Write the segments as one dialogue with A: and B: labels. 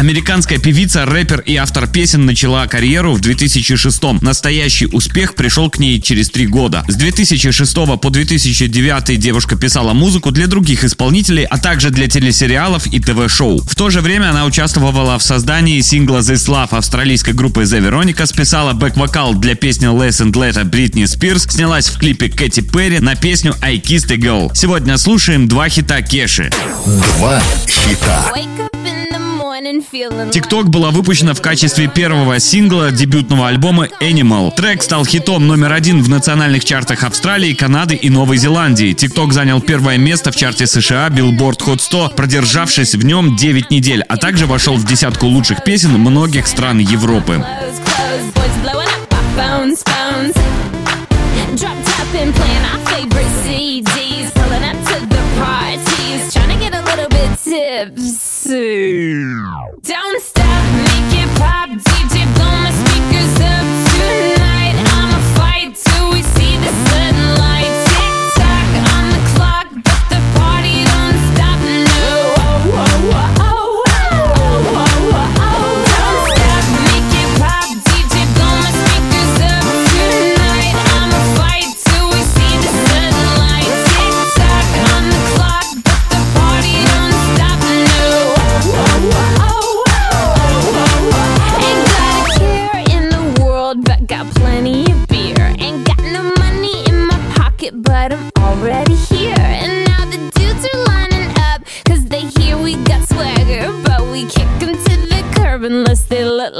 A: Американская певица, рэпер и автор песен начала карьеру в 2006 -м. Настоящий успех пришел к ней через три года. С 2006 по 2009 девушка писала музыку для других исполнителей, а также для телесериалов и ТВ-шоу. В то же время она участвовала в создании сингла «This Love» австралийской группы The Veronica, списала бэк-вокал для песни «Less and Later» Бритни Спирс, снялась в клипе Кэти Перри на песню «I Kissed a Girl». Сегодня слушаем два хита Кеши.
B: Два хита.
A: TikTok была выпущена в качестве первого сингла дебютного альбома Animal. Трек стал хитом номер один в национальных чартах Австралии, Канады и Новой Зеландии. TikTok занял первое место в чарте США Billboard Hot 100, продержавшись в нем 9 недель, а также вошел в десятку лучших песен многих стран Европы.
C: Drop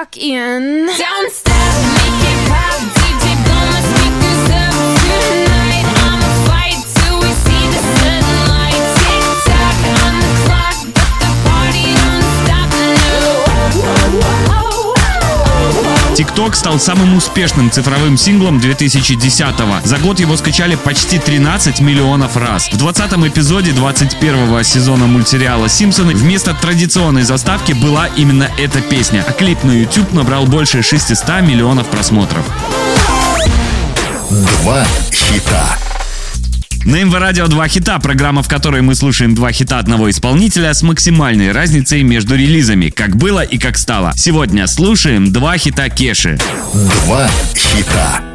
C: back in. Down
A: TikTok стал самым успешным цифровым синглом 2010-го. За год его скачали почти 13 миллионов раз. В 20-м эпизоде 21-го сезона мультсериала «Симпсоны» вместо традиционной заставки была именно эта песня, а клип на YouTube набрал больше 600 миллионов просмотров.
B: Два хита.
A: На МВ Радио два хита, программа, в которой мы слушаем два хита одного исполнителя с максимальной разницей между релизами, как было и как стало. Сегодня слушаем два хита Кеши.
B: Два хита.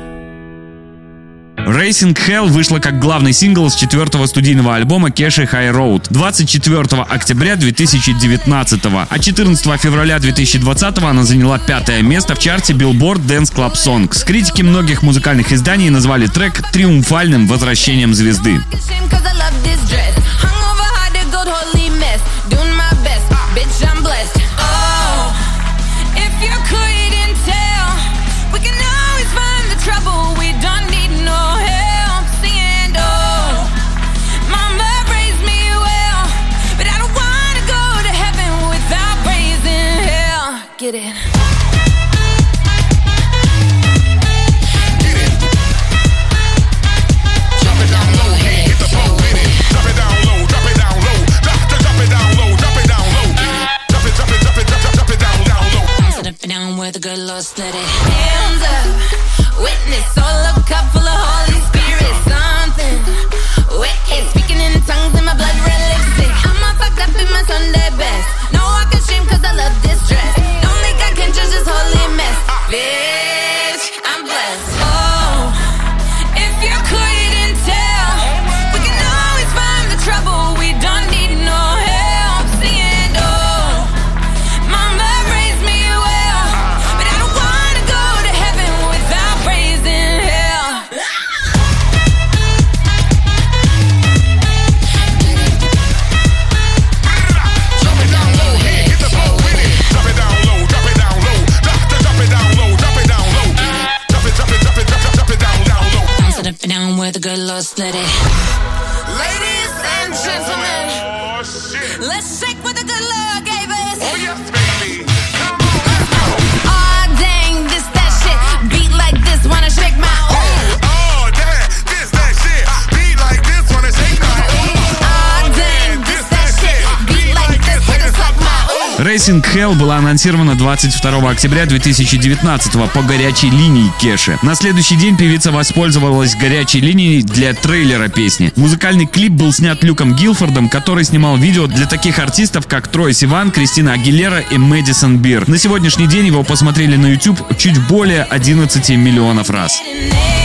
A: Racing Hell вышла как главный сингл с четвертого студийного альбома Кеши High Road 24 октября 2019, а 14 февраля 2020 она заняла пятое место в чарте Billboard Dance Club Songs. Критики многих музыкальных изданий назвали трек триумфальным возвращением звезды.
C: get it.
D: down
C: where the good Lord split it. Ladies and gentlemen,
D: oh,
C: let's shake
A: Racing Hell была анонсирована 22 октября 2019 по горячей линии Кеши. На следующий день певица воспользовалась горячей линией для трейлера песни. Музыкальный клип был снят Люком Гилфордом, который снимал видео для таких артистов, как Трой Сиван, Кристина Агилера и Мэдисон Бир. На сегодняшний день его посмотрели на YouTube чуть более 11 миллионов раз.
C: Раз.